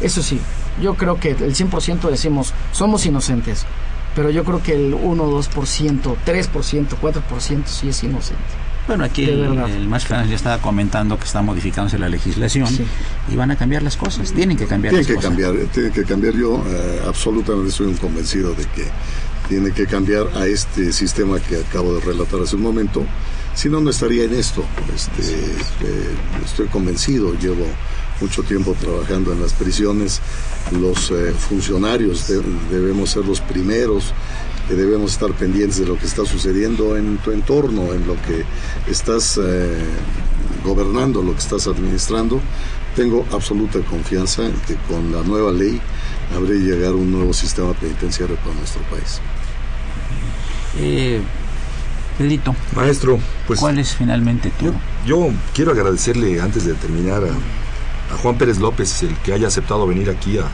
Eso sí, yo creo que el 100% decimos, somos inocentes, pero yo creo que el 1, 2%, 3%, 4% sí es inocente. Bueno, aquí el, maestro Fernández ya estaba comentando que está modificándose la legislación Sí. y van a cambiar las cosas. Tienen que cambiar Tiene las que cosas. cambiar, tiene que cambiar. Yo eh, absolutamente estoy un convencido de que tiene que cambiar a este sistema que acabo de relatar hace un momento. Si no, no estaría en esto. Este, eh, estoy convencido, llevo mucho tiempo trabajando en las prisiones. Los eh, funcionarios de- debemos ser los primeros que debemos estar pendientes de lo que está sucediendo en tu entorno, en lo que estás eh, gobernando, lo que estás administrando. Tengo absoluta confianza en que con la nueva ley habré llegar un nuevo sistema penitenciario para nuestro país. Eh, Pedrito, Maestro, pues ¿cuál es finalmente tu...? yo, yo quiero agradecerle antes de terminar a, a Juan Pérez López el que haya aceptado venir aquí a,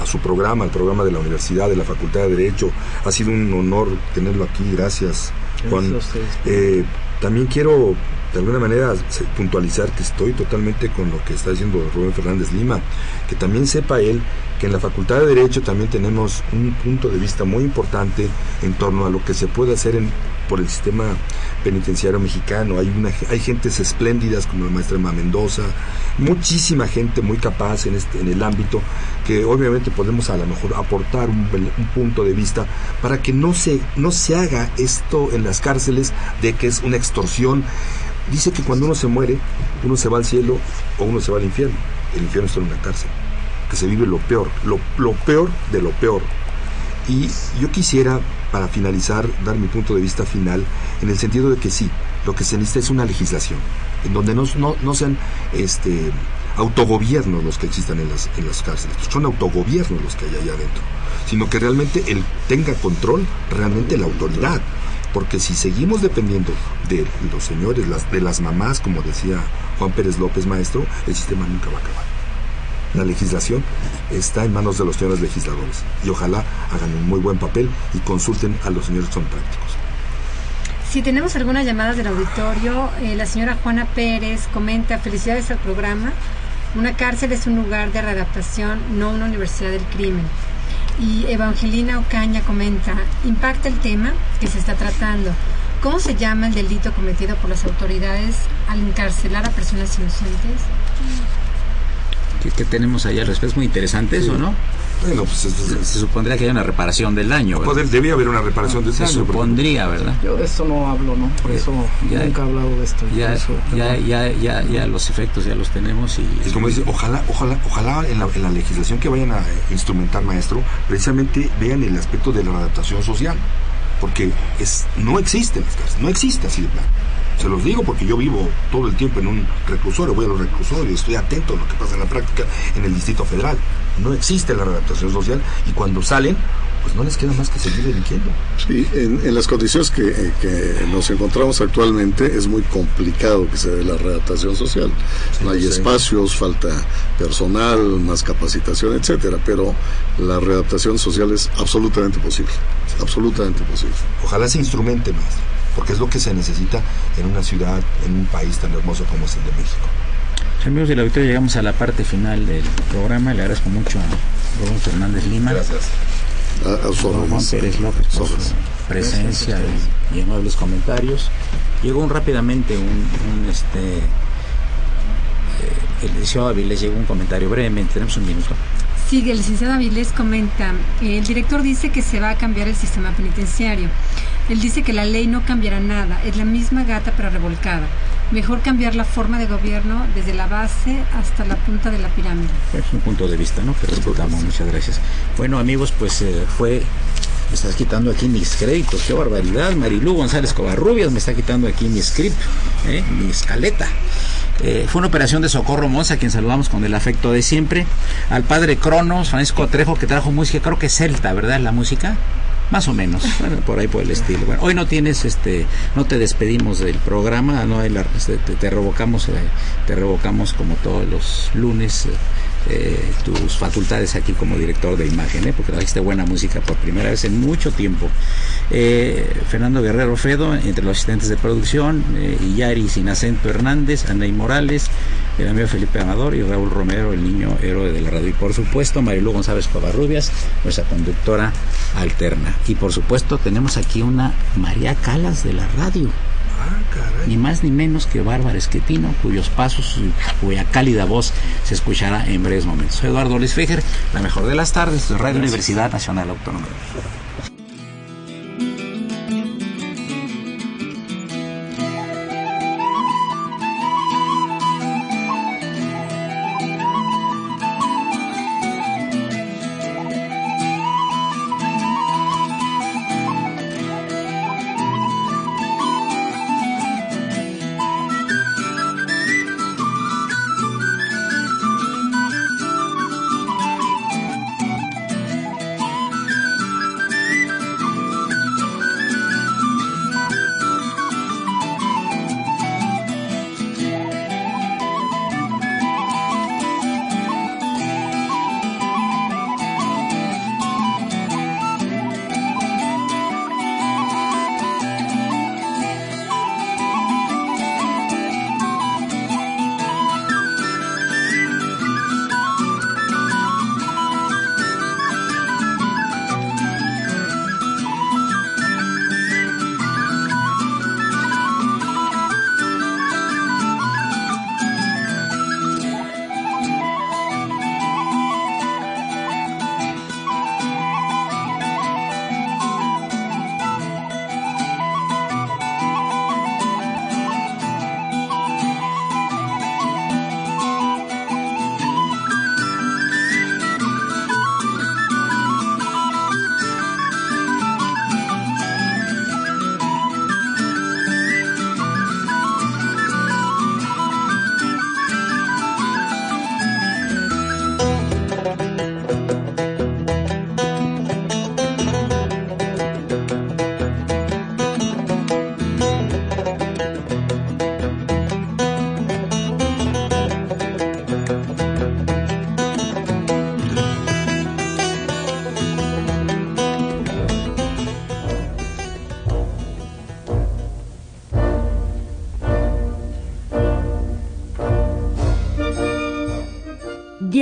a su programa, al programa de la Universidad, de la Facultad de Derecho. Ha sido un honor tenerlo aquí. Gracias, Juan. Eh, también quiero de alguna manera puntualizar que estoy totalmente con lo que está diciendo Rubén Fernández Lima, que también sepa él que en la Facultad de Derecho también tenemos un punto de vista muy importante en torno a lo que se puede hacer en, por el sistema penitenciario mexicano. Hay, una, hay gentes espléndidas como la maestra Emma Mendoza, muchísima gente muy capaz en, este, el ámbito que obviamente podemos a lo mejor aportar un, un punto de vista para que no se, no se haga esto en las cárceles de que es una extorsión. Dice que cuando uno se muere, uno se va al cielo o uno se va al infierno. El infierno está en una cárcel, que se vive lo peor, lo peor de lo peor. Y yo quisiera, para finalizar, dar mi punto de vista final, en el sentido de que sí, lo que se necesita es una legislación, en donde no, no, no sean este, autogobiernos los que existan en las, en las cárceles, son autogobiernos los que hay allá adentro, sino que realmente él tenga control realmente la autoridad. Porque si seguimos dependiendo de los señores, las, de las mamás, como decía Juan Pérez López, maestro, el sistema nunca va a acabar. La legislación está en manos de los señores legisladores y ojalá hagan un muy buen papel y consulten a los señores que son prácticos. Si tenemos algunas llamadas del auditorio, eh, la señora Juana Pérez comenta, felicidades al programa. Una cárcel es un lugar de readaptación, no una universidad del crimen. Y Evangelina Ocaña comenta, impacta el tema que se está tratando. ¿Cómo se llama el delito cometido por las autoridades al encarcelar a personas inocentes? ¿Qué, qué tenemos ahí al respecto? Es muy interesante eso, ¿no? Bueno, pues es- Se, es- se supondría que hay una reparación del daño, ¿verdad? poder- debía haber una reparación de Se ese daño, porque- supondría, ¿verdad? Yo de esto no hablo, ¿no? Por Eh, eso ya- nunca he hablado de esto. Ya, eso, ya, ya, ya, ya los efectos ya los tenemos y... Y como dice, ojalá, ojalá, ojalá en la, en la legislación que vayan a eh, instrumentar, maestro, precisamente vean el aspecto de la adaptación social, porque es no existe en las cárceles, no existe así de plano. Se los digo porque yo vivo todo el tiempo en un reclusorio, voy a los reclusorios, estoy atento a lo que pasa en la práctica en el Distrito Federal. No existe la adaptación social y cuando salen, pues no les queda más que seguir delinquiendo. Sí, en, en las condiciones que, eh, que nos encontramos actualmente es muy complicado que se dé la readaptación social. No hay sí. espacios, falta personal, más capacitación, etcétera, pero la readaptación social es absolutamente posible, absolutamente posible. Ojalá se instrumente, maestro, porque es lo que se necesita en una ciudad, en un país tan hermoso como es el de México. Amigos del auditorio, llegamos a la parte final del programa. Le agradezco mucho a Rubén Fernández Lima, Gracias. A, a Juan. Pérez López por su presencia y, y amables comentarios. Llegó un, rápidamente un, un, este eh, el licenciado Avilés llegó un comentario brevemente, tenemos un minuto. Sí, el licenciado Avilés comenta, el director dice que se va a cambiar el sistema penitenciario. Él dice que la ley no cambiará nada, es la misma gata pero revolcada. Mejor cambiar la forma de gobierno desde la base hasta la punta de la pirámide. Es un punto de vista, ¿no? Que respetamos. Muchas gracias. Bueno, amigos, pues eh, fue. Me estás quitando aquí mis créditos, qué barbaridad. Marilú González Covarrubias me está quitando aquí mi script, ¿eh? mi escaleta. Eh, fue una operación de Socorro Monza, a quien saludamos con el afecto de siempre. Al padre Cronos, Francisco Trejo, que trajo música, creo que celta, ¿verdad? La música. Más o menos, bueno, por ahí por el estilo. Bueno, hoy no tienes, este, no te despedimos del programa, no te, te revocamos, eh, te revocamos como todos los lunes. Tus facultades aquí como director de imagen, ¿eh? porque trajiste buena música por primera vez en mucho tiempo. Eh, Fernando Guerrero Fedo, entre los asistentes de producción, eh, Iyari Sinacento Hernández, Anay Morales, el amigo Felipe Amador y Raúl Romero, el niño héroe de la radio. Y por supuesto, Marilu González Covarrubias, nuestra conductora alterna. Y por supuesto, tenemos aquí una María Calas de la radio ni más ni menos que Bárbara Esquetino, cuyos pasos y cuya cálida voz se escuchará en breves momentos. Soy Eduardo Luis Fejer, la mejor de las tardes, de Radio Universidad Nacional Autónoma.